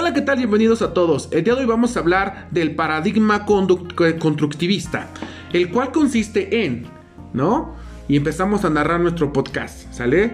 Hola, ¿qué tal? Bienvenidos a todos. El día de hoy vamos a hablar del paradigma eh, constructivista, el cual consiste en, ¿no? Y empezamos a narrar nuestro podcast, ¿sale?